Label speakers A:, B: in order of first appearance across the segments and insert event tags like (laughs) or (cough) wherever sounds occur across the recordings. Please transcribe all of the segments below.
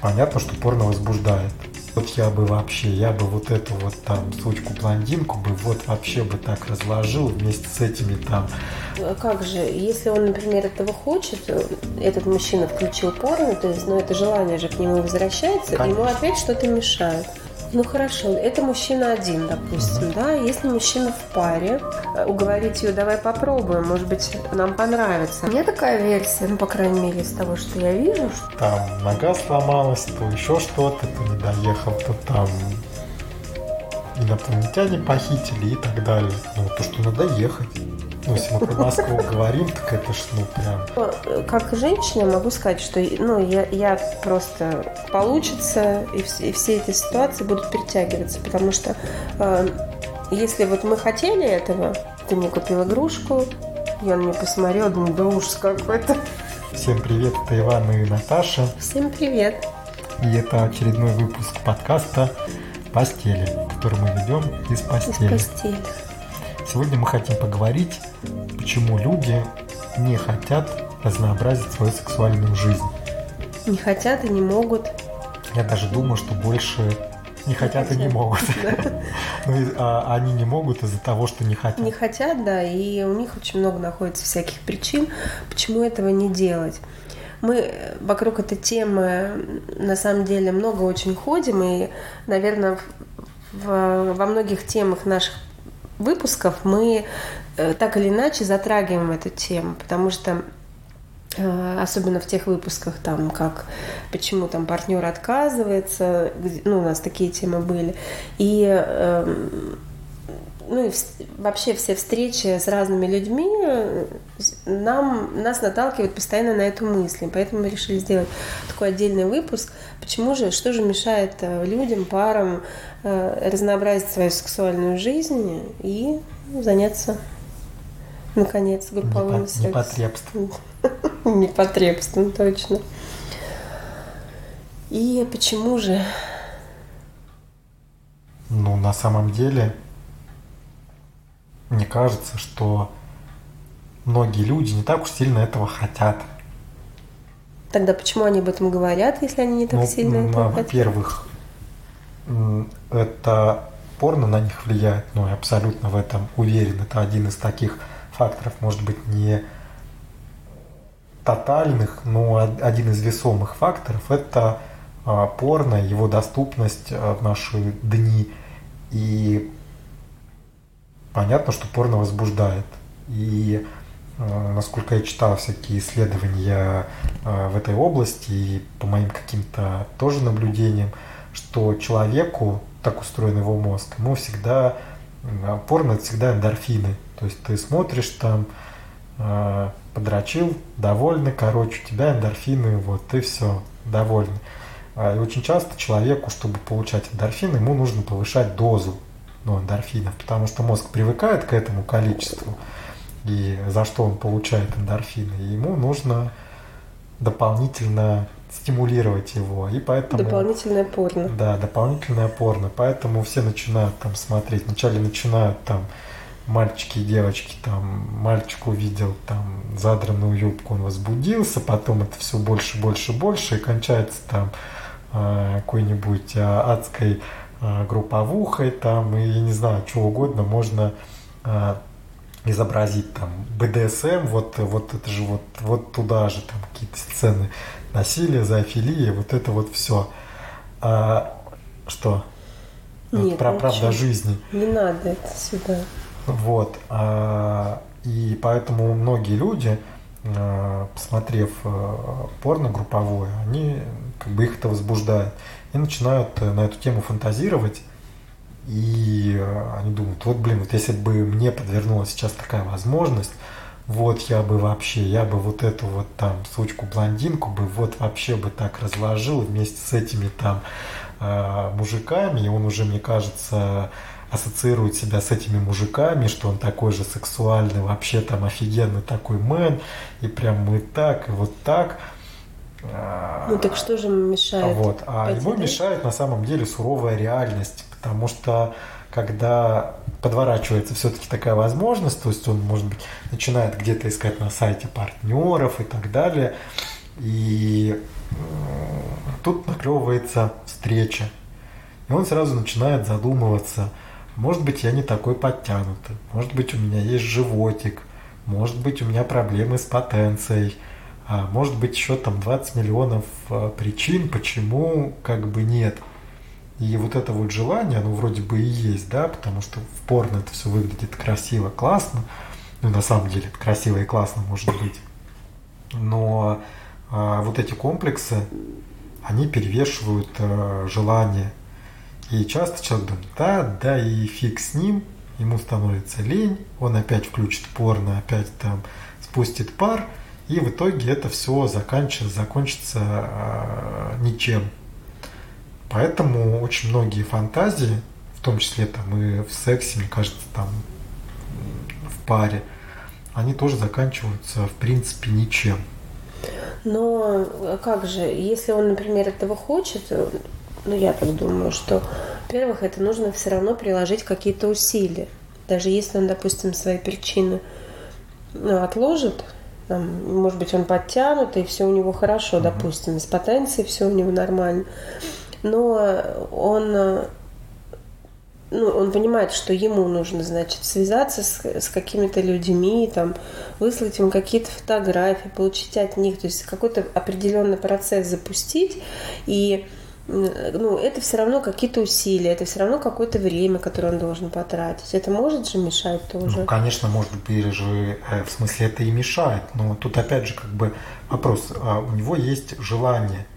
A: понятно, что порно возбуждает. Вот я бы вообще, я бы вот эту вот там сучку-блондинку бы вот вообще бы так разложил вместе с этими там.
B: А как же, если он, например, этого хочет, этот мужчина включил порно, то есть, ну, это желание же к нему возвращается, Конечно. ему опять что-то мешает. Ну хорошо, это мужчина один, допустим, да. Если мужчина в паре, э, уговорить ее, давай попробуем, может быть, нам понравится. У меня такая версия, ну, по крайней мере, из того, что я вижу. Что...
A: Там нога сломалась, то еще что-то, то не доехал, то там инопланетяне похитили и так далее. Ну, то, что надо ехать. Ну, если мы про Москву говорим, так это ж, ну, прям...
B: Как женщина могу сказать, что, ну, я, я просто получится, и, все, и все эти ситуации будут притягиваться, потому что э, если вот мы хотели этого, ты мне купил игрушку, я на нее посмотрела, думаю, да ужас какой-то.
A: Всем привет, это Иван и Наташа.
B: Всем привет.
A: И это очередной выпуск подкаста «Постели», который мы ведем из постели.
B: Из постели.
A: Сегодня мы хотим поговорить, почему люди не хотят разнообразить свою сексуальную жизнь.
B: Не хотят и не могут.
A: Я даже думаю, что больше не хотят, хотят. и не могут. (laughs) (laughs) Ну, а они не могут из-за того, что не хотят.
B: Не хотят, да, и у них очень много находится всяких причин, почему этого не делать. Мы вокруг этой темы на самом деле много очень ходим, и, наверное, в, во многих темах наших выпусков мы э, так или иначе затрагиваем эту тему, потому что э, особенно в тех выпусках, там, как почему там партнер отказывается, ну, у нас такие темы были, и эм, ну и вообще все встречи с разными людьми нам, нас наталкивают постоянно на эту мысль. Поэтому мы решили сделать такой отдельный выпуск. Почему же, что же мешает э, людям, парам э, разнообразить свою сексуальную жизнь и заняться, наконец, групповым
A: Непо- сексом. Непотребством. (laughs)
B: Непотребством, точно. И почему же?
A: Ну, на самом деле, мне кажется, что многие люди не так уж сильно этого хотят.
B: Тогда почему они об этом говорят, если они не так ну, сильно ну, этого
A: Во-первых, это порно на них влияет, ну, я абсолютно в этом уверен. Это один из таких факторов, может быть, не тотальных, но один из весомых факторов – это а, порно, его доступность а, в наши дни. И понятно, что порно возбуждает. И э, насколько я читал всякие исследования э, в этой области и по моим каким-то тоже наблюдениям, что человеку, так устроен его мозг, ему всегда э, порно это всегда эндорфины. То есть ты смотришь там, подрочил, довольный, короче, у тебя эндорфины, вот, ты все, довольный. А, и очень часто человеку, чтобы получать эндорфины, ему нужно повышать дозу ну, эндорфинов, потому что мозг привыкает к этому количеству, и за что он получает эндорфины, и ему нужно дополнительно стимулировать его, и поэтому...
B: Дополнительное порно.
A: Да, дополнительное порно, поэтому все начинают там смотреть, вначале начинают там мальчики и девочки, там, мальчик увидел там задранную юбку, он возбудился, потом это все больше, больше, больше, и кончается там э, какой-нибудь э, адской групповухой там и не знаю, что угодно можно э, изобразить там БДСМ, вот, вот это же вот, вот туда же там какие-то сцены насилия, зоофилии, вот это вот все. А, что?
B: Нет,
A: вот, про правда жизни.
B: Не надо это сюда.
A: Вот. А, и поэтому многие люди, а, посмотрев порно групповое, они как бы их это возбуждает и начинают э, на эту тему фантазировать. И э, они думают, вот, блин, вот если бы мне подвернулась сейчас такая возможность, вот я бы вообще, я бы вот эту вот там сучку-блондинку бы вот вообще бы так разложил вместе с этими там э, мужиками, и он уже, мне кажется, ассоциирует себя с этими мужиками, что он такой же сексуальный, вообще там офигенный такой мэн, и прям мы так, и вот так –
B: ну так что же мешает?
A: Вот. А ему мешает на самом деле суровая реальность, потому что когда подворачивается все-таки такая возможность, то есть он, может быть, начинает где-то искать на сайте партнеров и так далее, и тут наклевывается встреча. И он сразу начинает задумываться, может быть, я не такой подтянутый, может быть, у меня есть животик, может быть, у меня проблемы с потенцией, а может быть, еще там 20 миллионов а, причин, почему как бы нет. И вот это вот желание, оно вроде бы и есть, да, потому что в порно это все выглядит красиво, классно. Ну, на самом деле, это красиво и классно может быть. Но а, вот эти комплексы, они перевешивают а, желание. И часто человек думает, да, да, и фиг с ним, ему становится лень, он опять включит порно, опять там спустит пар, и в итоге это все заканчивается, закончится э, ничем. Поэтому очень многие фантазии, в том числе там и в сексе, мне кажется, там в паре, они тоже заканчиваются в принципе ничем.
B: Но как же, если он, например, этого хочет, ну я так думаю, что, во-первых, это нужно все равно приложить какие-то усилия. Даже если он, допустим, свои причины ну, отложит, там, может быть, он подтянут, и все у него хорошо, допустим, с потенцией все у него нормально. Но он ну, он понимает, что ему нужно, значит, связаться с, с какими-то людьми, там, выслать им какие-то фотографии, получить от них, то есть какой-то определенный процесс запустить, и ну, это все равно какие-то усилия, это все равно какое-то время, которое он должен потратить. Это может же мешать тоже?
A: Ну, конечно, может быть, же, э, в смысле, это и мешает, но тут опять же как бы вопрос, а у него есть желание –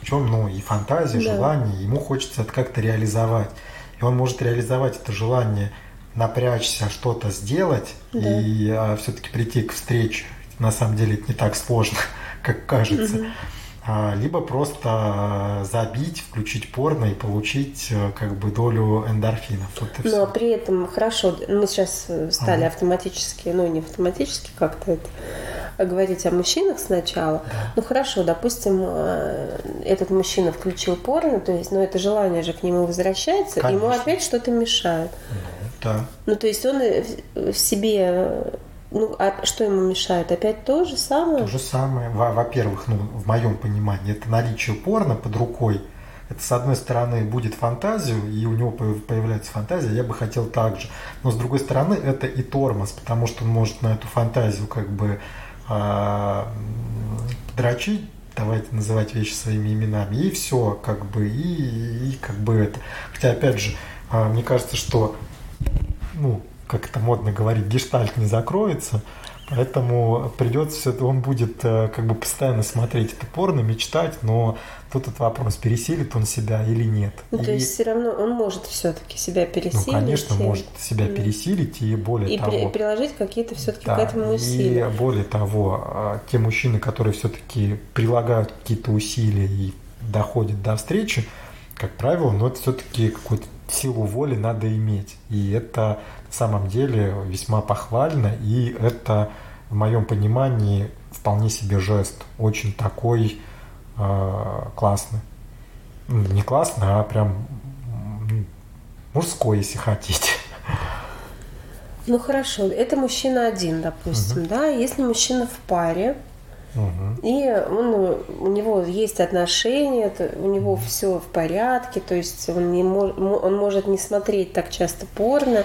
A: причем, ну, и фантазия, да. желание, ему хочется это как-то реализовать. И он может реализовать это желание, напрячься, что-то сделать да. и а, все-таки прийти к встрече. На самом деле это не так сложно, (laughs) как кажется. Угу. А, либо просто забить, включить порно и получить э, как бы долю эндорфинов. Вот
B: Но все. при этом хорошо, мы сейчас стали ага. автоматически, ну не автоматически как-то это говорить о мужчинах сначала. Да. Ну хорошо, допустим, э, этот мужчина включил порно, то есть, но ну, это желание же к нему возвращается, Конечно. ему опять что-то мешает.
A: Да.
B: Ну то есть он в себе ну, а что ему мешает? Опять то же самое?
A: То же самое. Во-первых, ну, в моем понимании, это наличие порно под рукой. Это, с одной стороны, будет фантазию, и у него появляется фантазия, я бы хотел так же. Но, с другой стороны, это и тормоз, потому что он может на эту фантазию как бы а, дрочить, давайте называть вещи своими именами, и все, как бы, и, и как бы это. Хотя, опять же, а, мне кажется, что, ну, как это модно говорить, гештальт не закроется, поэтому придется, он будет э, как бы постоянно смотреть это порно, мечтать, но Тут этот вопрос, пересилит он себя или нет.
B: Ну, и... то есть все равно он может все-таки себя ну, пересилить.
A: Ну, конечно, и... может себя пересилить и более
B: и
A: того...
B: И приложить какие-то все-таки да, к этому усилия.
A: И более того, а, те мужчины, которые все-таки прилагают какие-то усилия и доходят до встречи, как правило, но это все-таки какую-то силу воли надо иметь. И это на самом деле весьма похвально, и это в моем понимании вполне себе жест, очень такой э, классный. Ну, не классный, а прям мужской, если хотите.
B: Ну хорошо, это мужчина один, допустим, угу. да. Если мужчина в паре, угу. и он, у него есть отношения, у него все в порядке, то есть он, не мож, он может не смотреть так часто порно,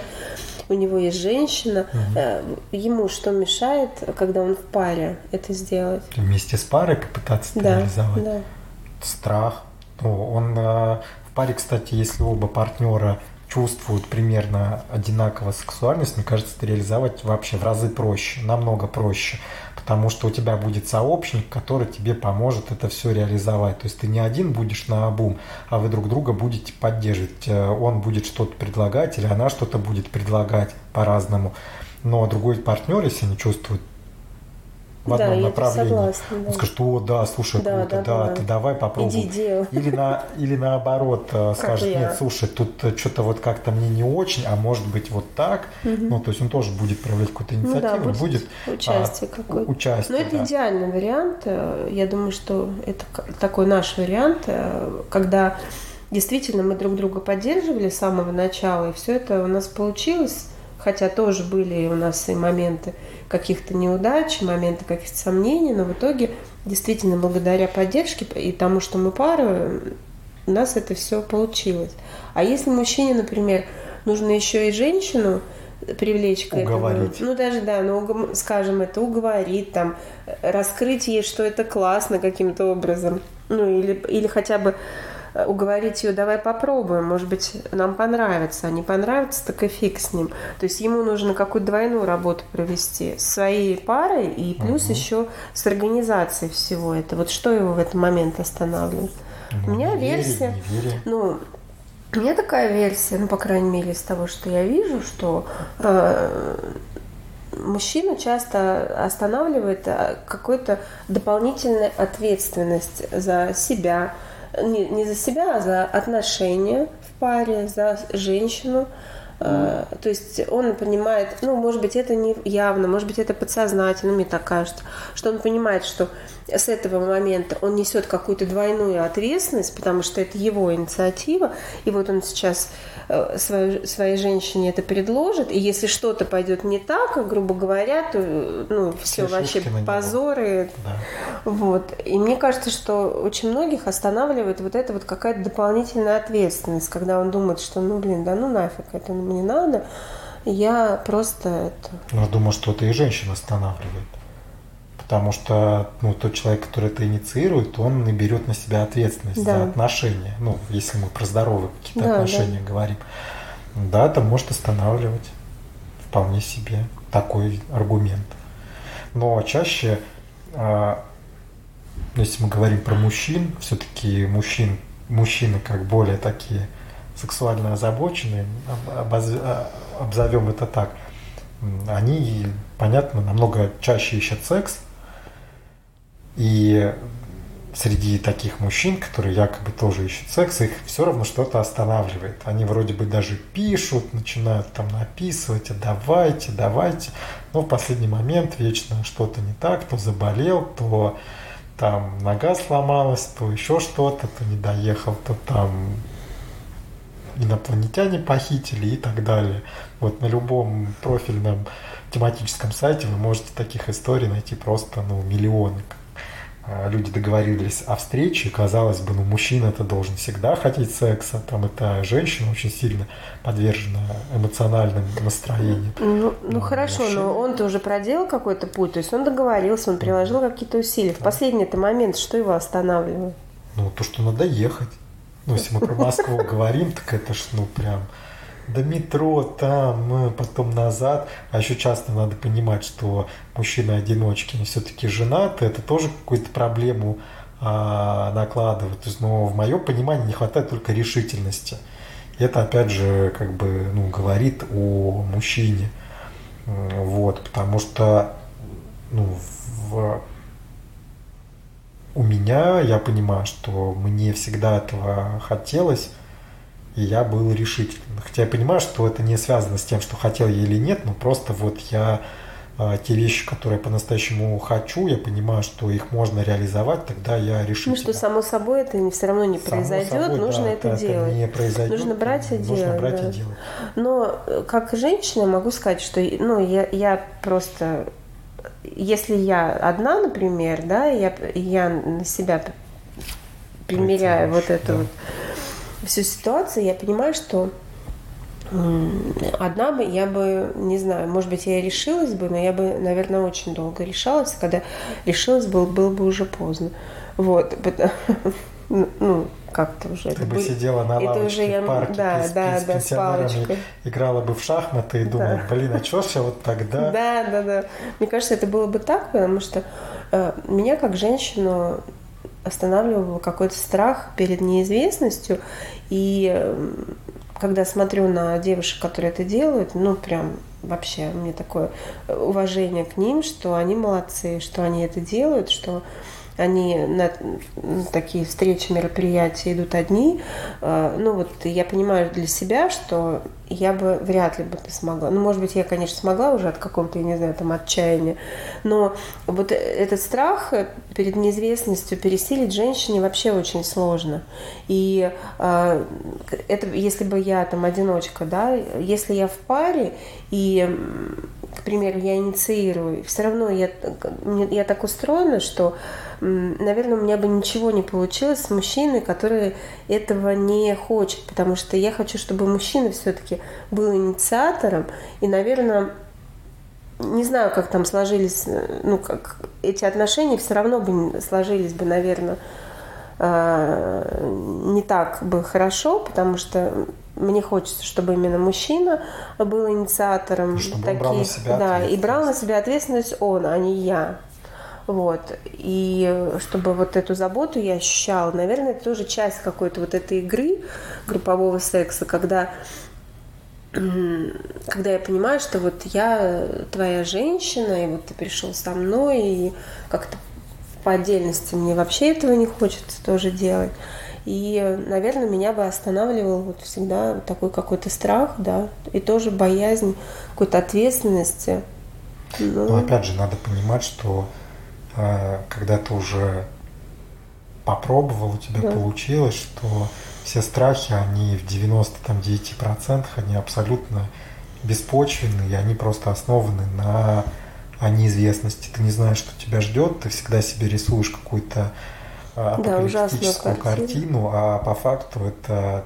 B: у него есть женщина, угу. ему что мешает, когда он в паре это сделать?
A: Вместе с парой попытаться да, реализовать? Да. Страх. Ну, он э, в паре, кстати, если оба партнера чувствуют примерно одинаково сексуальность, мне кажется, это реализовать вообще в разы проще, намного проще потому что у тебя будет сообщник, который тебе поможет это все реализовать. То есть ты не один будешь на обум, а вы друг друга будете поддерживать. Э, он будет что-то предлагать или она что-то будет предлагать по-разному. Но другой партнер, если не чувствует в одном да, направлении. Согласна, да. Он скажет, о, да, слушай, да, круто, да, да, ты давай попробуй.
B: Иди делай.
A: Или, на, или наоборот э, скажет, нет, слушай, тут э, что-то вот как-то мне не очень, а может быть вот так. Угу. Ну, то есть он тоже будет проявлять какую-то инициативу, ну, да, будет, будет
B: участие а, какое-то.
A: Участие,
B: Но это
A: да.
B: идеальный вариант. Э, я думаю, что это такой наш вариант, когда действительно мы друг друга поддерживали с самого начала, и все это у нас получилось хотя тоже были у нас и моменты каких-то неудач, моменты каких-то сомнений, но в итоге действительно благодаря поддержке и тому, что мы пара, у нас это все получилось. А если мужчине, например, нужно еще и женщину привлечь к
A: уговорить.
B: этому. Ну, даже, да, ну, скажем, это уговорить, там, раскрыть ей, что это классно каким-то образом. Ну, или, или хотя бы уговорить ее, давай попробуем, может быть, нам понравится, а не понравится, так и фиг с ним. То есть ему нужно какую-то двойную работу провести с своей парой и плюс угу. еще с организацией всего этого. Вот что его в этот момент останавливает? Ну, У меня версия,
A: вере.
B: ну, у меня такая версия, ну, по крайней мере, из того, что я вижу, что э, мужчину часто останавливает э, какая-то дополнительная ответственность за себя, не, не за себя, а за отношения в паре, за женщину. Mm. То есть он понимает, ну, может быть, это не явно, может быть, это подсознательно, мне так кажется, что он понимает, что с этого момента он несет какую-то двойную ответственность, потому что это его инициатива, и вот он сейчас э, своей, своей женщине это предложит, и если что-то пойдет не так, грубо говоря, то ну, все, все вообще позоры. Да. Вот. И мне кажется, что очень многих останавливает вот эта вот какая-то дополнительная ответственность, когда он думает, что ну блин, да ну нафиг, это мне надо, я просто это...
A: Ну, думаю, что это и женщина останавливает. Потому что ну, тот человек, который это инициирует, он и берет на себя ответственность да. за отношения. Ну, если мы про здоровые какие-то да, отношения да. говорим. Да, это может останавливать вполне себе такой аргумент. Но чаще, а, если мы говорим про мужчин, все-таки мужчин, мужчины как более такие сексуально озабоченные, а, обзовем это так, они, понятно, намного чаще ищут секс, и среди таких мужчин, которые якобы тоже ищут секс, их все равно что-то останавливает. Они вроде бы даже пишут, начинают там написывать, а давайте, давайте. Но в последний момент вечно что-то не так, то заболел, то там нога сломалась, то еще что-то, то не доехал, то там инопланетяне похитили и так далее. Вот на любом профильном тематическом сайте вы можете таких историй найти просто ну, миллионы. Люди договорились о встрече, казалось бы, ну, мужчина это должен всегда хотеть секса, там это женщина очень сильно подвержена эмоциональным настроениям.
B: Ну, ну, ну хорошо, мужчина... но он-то уже проделал какой-то путь, то есть он договорился, он приложил какие-то усилия. Да. В последний это момент, что его останавливает?
A: Ну, то, что надо ехать. Ну, если мы про Москву говорим, так это ж, ну, прям до метро, там, потом назад. А еще часто надо понимать, что мужчины-одиночки, они все-таки женаты, это тоже какую-то проблему а, накладывает. То есть, но в моем понимании не хватает только решительности. И это, опять же, как бы, ну, говорит о мужчине. Вот, потому что, ну, в у меня, я понимаю, что мне всегда этого хотелось, и я был решительным. Хотя я понимаю, что это не связано с тем, что хотел я или нет, но просто вот я а, те вещи, которые по-настоящему хочу, я понимаю, что их можно реализовать, тогда я решительно.
B: Ну что само собой это все равно не само произойдет, собой, нужно да, это, это делать.
A: Не произойдет,
B: нужно брать и
A: нужно
B: делать.
A: Брать
B: да.
A: и делать.
B: Но э, как женщина могу сказать, что ну, я, я просто если я одна, например, да, я, я на себя примеряю вот эту да. вот всю ситуацию, я понимаю, что одна бы я бы, не знаю, может быть, я и решилась бы, но я бы, наверное, очень долго решалась. Когда решилась, было, было бы уже поздно. Вот. (laughs) Ну, как-то уже.
A: Ты бы сидела на лавочке уже я, в парке
B: да,
A: с,
B: да,
A: с
B: да,
A: пенсионерами, играла бы в шахматы и думала, да. блин, а что ж я вот тогда?
B: Да, да, да. Мне кажется, это было бы так, потому что э, меня как женщину останавливал какой-то страх перед неизвестностью. И э, когда смотрю на девушек, которые это делают, ну, прям вообще мне такое уважение к ним, что они молодцы, что они это делают, что они на такие встречи, мероприятия идут одни. Э, ну вот я понимаю для себя, что я бы вряд ли бы смогла. Ну, может быть, я, конечно, смогла уже от какого-то, я не знаю, там, отчаяния. Но вот этот страх перед неизвестностью пересилить женщине вообще очень сложно. И э, это, если бы я там одиночка, да, если я в паре и к примеру, я инициирую, все равно я, я так устроена, что, наверное, у меня бы ничего не получилось с мужчиной, который этого не хочет, потому что я хочу, чтобы мужчина все-таки был инициатором, и, наверное, не знаю, как там сложились, ну, как эти отношения все равно бы сложились бы, наверное, а, не так бы хорошо, потому что мне хочется, чтобы именно мужчина был инициатором. И
A: чтобы таких, он брал на себя
B: Да, и брал на себя ответственность он, а не я. Вот. И чтобы вот эту заботу я ощущала, наверное, это тоже часть какой-то вот этой игры группового секса, когда когда я понимаю, что вот я твоя женщина, и вот ты пришел со мной, и как-то по отдельности мне вообще этого не хочется тоже делать. И, наверное, меня бы останавливал вот всегда такой какой-то страх, да, и тоже боязнь какой-то ответственности.
A: Ну, Но опять же, надо понимать, что когда ты уже попробовал, у тебя да. получилось, что все страхи, они в 99% они абсолютно беспочвенные, и они просто основаны на неизвестности. Ты не знаешь, что тебя ждет, ты всегда себе рисуешь какую-то апокалиптическую да, картину, а по факту это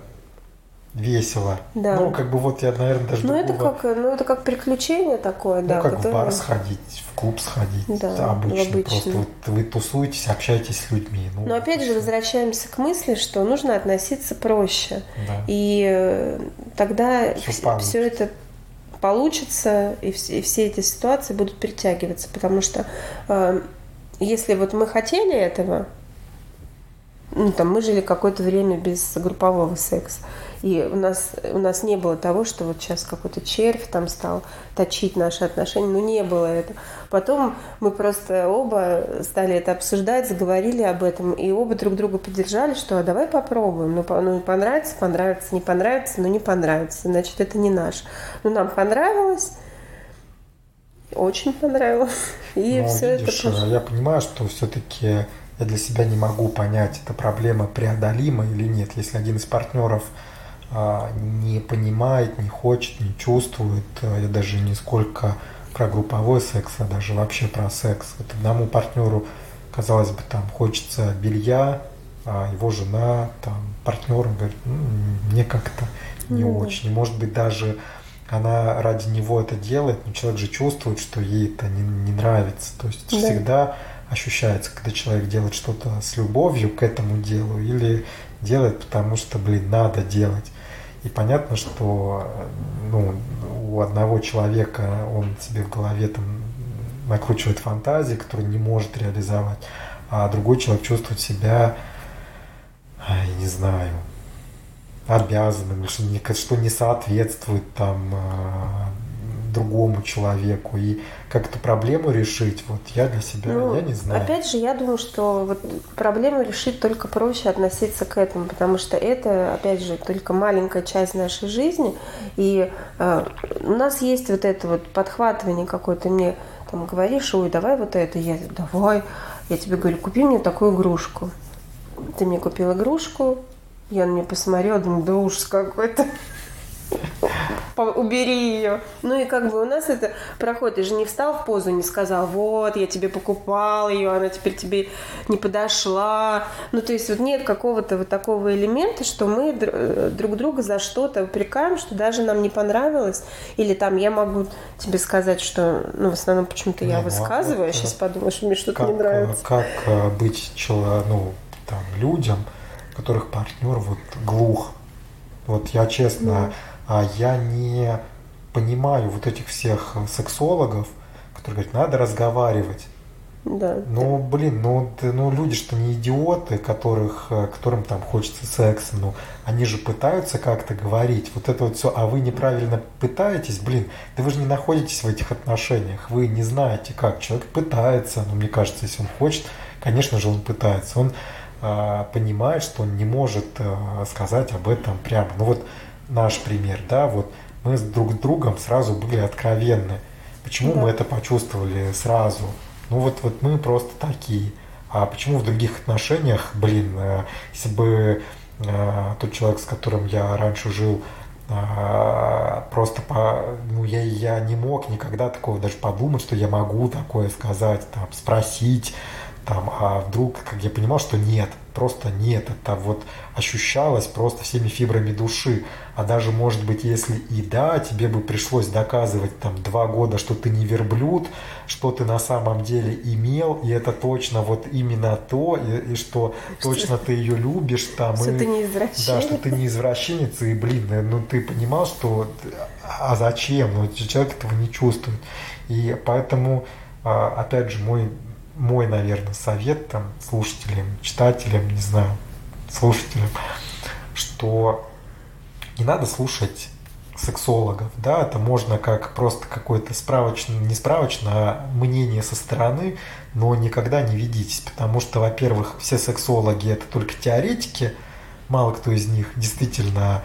A: весело.
B: Да.
A: Ну, как бы вот я, наверное, даже
B: ну, это как, ну, это как приключение такое,
A: ну,
B: да.
A: как которое... в бар сходить, в клуб сходить, да, обычно. обычно. Просто вот вы тусуетесь, общаетесь с людьми.
B: Ну, Но опять же, возвращаемся к мысли, что нужно относиться проще. Да. И э, тогда все, все это получится, и все, и все эти ситуации будут притягиваться. Потому что э, если вот мы хотели этого, ну, там, мы жили какое-то время без группового секса. И у нас, у нас не было того, что вот сейчас какой-то червь там стал точить наши отношения. Ну, не было это. Потом мы просто оба стали это обсуждать, заговорили об этом, и оба друг друга поддержали, что а давай попробуем. Ну, по, ну понравится, понравится, не понравится, но не понравится. Значит, это не наш. Ну, нам понравилось, очень понравилось. (laughs) И
A: ну, все видишь, это... Я понимаю, что все-таки я для себя не могу понять, эта проблема преодолима или нет. Если один из партнеров не понимает, не хочет, не чувствует, а, я даже не сколько про групповой секс, а даже вообще про секс. Вот одному партнеру, казалось бы, там хочется белья, а его жена, там, партнер говорит, ну, мне как-то не mm. очень. может быть, даже она ради него это делает, но человек же чувствует, что ей это не, не нравится. То есть да. всегда ощущается, когда человек делает что-то с любовью к этому делу или делает, потому что, блин, надо делать. И понятно, что ну, у одного человека он себе в голове там накручивает фантазии, которые не может реализовать, а другой человек чувствует себя, я не знаю, обязанным, что не, что не соответствует там а, другому человеку и как эту проблему решить, вот я для себя, ну, я не знаю.
B: Опять же, я думаю, что вот проблему решить только проще относиться к этому, потому что это, опять же, только маленькая часть нашей жизни, и э, у нас есть вот это вот подхватывание какое-то, мне там говоришь, ой, давай вот это, я давай, я тебе говорю, купи мне такую игрушку. Ты мне купил игрушку, я на нее посмотрела, думаю, да ужас какой-то убери ее. Ну и как бы у нас это проходит. Ты же не встал в позу, не сказал, вот, я тебе покупал ее, она теперь тебе не подошла. Ну то есть вот нет какого-то вот такого элемента, что мы э, друг друга за что-то упрекаем, что даже нам не понравилось. Или там я могу тебе сказать, что, ну в основном почему-то я ну, высказываю, а сейчас подумаю, что мне что-то не нравится.
A: Как э, быть человек, ну, там, людям, которых партнер вот глух. Вот я честно, mm а я не понимаю вот этих всех сексологов, которые говорят, надо разговаривать.
B: Да.
A: Ну, блин, ну, ну люди что не идиоты, которых, которым там хочется секса, ну, они же пытаются как-то говорить, вот это вот все, а вы неправильно пытаетесь, блин, да вы же не находитесь в этих отношениях, вы не знаете как, человек пытается, ну, мне кажется, если он хочет Конечно же, он пытается. Он э, понимает, что он не может э, сказать об этом прямо. Ну вот наш пример, да, вот мы с друг с другом сразу были откровенны. Почему да. мы это почувствовали сразу? Ну вот, вот мы просто такие. А почему в других отношениях, блин, э, если бы э, тот человек, с которым я раньше жил, э, просто по, ну я я не мог никогда такого даже подумать, что я могу такое сказать, там спросить, там, а вдруг, как я понимал, что нет, просто нет, это вот ощущалось просто всеми фибрами души. А даже, может быть, если и да, тебе бы пришлось доказывать там два года, что ты не верблюд, что ты на самом деле имел, и это точно вот именно то, и, и что, что точно ты ее любишь, там,
B: что
A: и,
B: ты не извращенец.
A: Да, что ты не извращенец, и, блин, ну ты понимал, что, а зачем, ну человек этого не чувствует. И поэтому, а, опять же, мой мой, наверное, совет там слушателям, читателям, не знаю, слушателям, что не надо слушать сексологов, да, это можно как просто какое-то справочное, не справочное, а мнение со стороны, но никогда не ведитесь, потому что, во-первых, все сексологи это только теоретики, мало кто из них действительно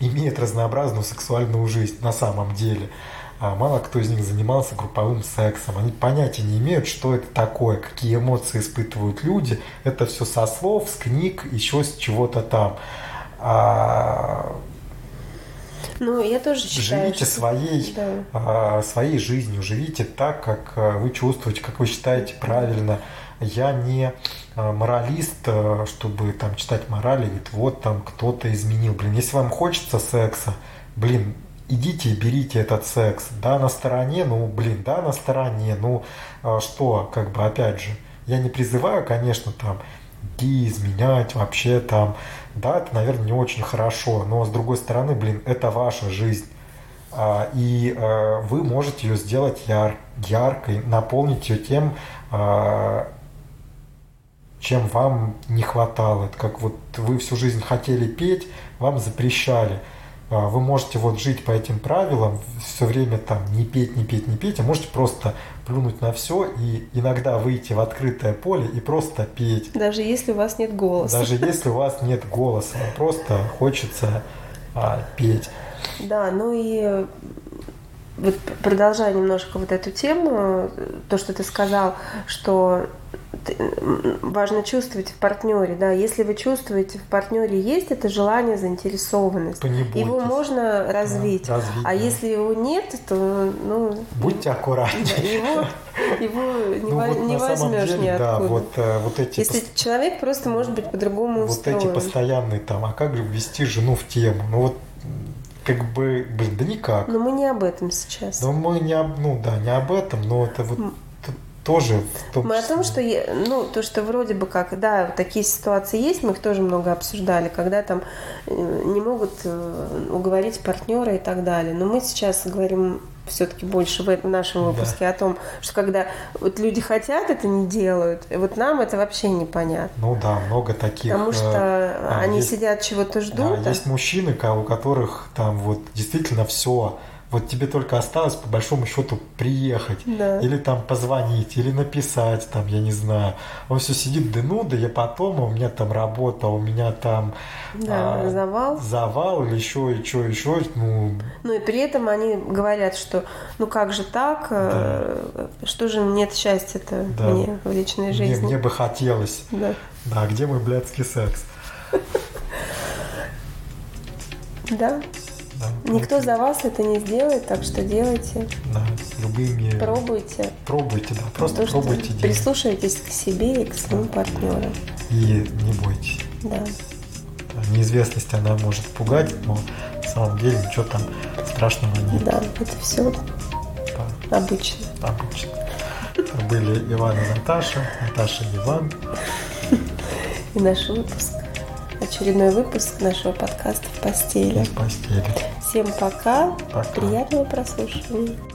A: имеет разнообразную сексуальную жизнь на самом деле а мало кто из них занимался групповым сексом. Они понятия не имеют, что это такое, какие эмоции испытывают люди. Это все со слов, с книг, еще с чего-то там. А...
B: Ну, я тоже считаю,
A: Живите что... своей, да. а, своей жизнью, живите так, как а, вы чувствуете, как вы считаете правильно. Я не а, моралист, а, чтобы там читать морали, говорит, вот там кто-то изменил. Блин, если вам хочется секса, блин, идите и берите этот секс. Да, на стороне, ну, блин, да, на стороне, ну, а что, как бы, опять же, я не призываю, конечно, там, идти, изменять вообще там, да, это, наверное, не очень хорошо, но с другой стороны, блин, это ваша жизнь. А, и а, вы можете ее сделать яр, яркой, наполнить ее тем, чем вам не хватало. Это как вот вы всю жизнь хотели петь, вам запрещали – вы можете вот жить по этим правилам, все время там не петь, не петь, не петь, а можете просто плюнуть на все и иногда выйти в открытое поле и просто петь.
B: Даже если у вас нет голоса.
A: Даже (laughs) если у вас нет голоса, просто хочется а, петь.
B: Да, ну и вот продолжая немножко вот эту тему, то, что ты сказал, что важно чувствовать в партнере, да, если вы чувствуете в партнере есть это желание, заинтересованность, его можно развить, да, развить а да. если его нет, то ну
A: будьте аккуратны,
B: его его не, ну, вот не возьмешь деле, ниоткуда. Да,
A: вот, э, вот эти
B: если пост... человек просто может быть по-другому
A: вот
B: устроен.
A: эти постоянные там, а как же ввести жену в тему, ну вот как бы, да никак.
B: Но мы не об этом сейчас.
A: Но мы не об, ну да, не об этом, но это вот тоже
B: том Мы о том, что, ну, то, что вроде бы как, да, такие ситуации есть, мы их тоже много обсуждали, когда там э, не могут э, уговорить партнера и так далее. Но мы сейчас говорим все-таки больше в нашем выпуске да. о том, что когда вот люди хотят, это не делают, и вот нам это вообще непонятно.
A: Ну да, много таких.
B: Потому что э, они есть, сидят, чего-то ждут.
A: Да, а... Есть мужчины, у которых там вот действительно все вот тебе только осталось по большому счету приехать,
B: да.
A: или там позвонить, или написать, там, я не знаю. Он все сидит, да ну, да я потом, у меня там работа, у меня там
B: да, а, завал.
A: завал, или еще, еще, еще, ну.
B: Ну и при этом они говорят, что ну как же так, да. Э, что же нет счастья-то да. мне в личной жизни.
A: Мне, мне бы хотелось.
B: Да.
A: Да, где мой блядский секс? (laughs)
B: Да. Да, Никто за вас это не сделает, так что делайте.
A: Да, любыми...
B: Пробуйте.
A: Пробуйте, да, просто То, пробуйте делать.
B: Прислушивайтесь к себе и к своим да. партнерам.
A: И не бойтесь.
B: Да.
A: Неизвестность, она может пугать, но на самом деле ничего там страшного нет.
B: Да, это все да. обычно.
A: Обычно. Были Иван и Наташа, Наташа и Иван. (laughs)
B: И наш выпуск очередной выпуск нашего подкаста «В постели».
A: В постели.
B: Всем пока. пока. Приятного прослушивания.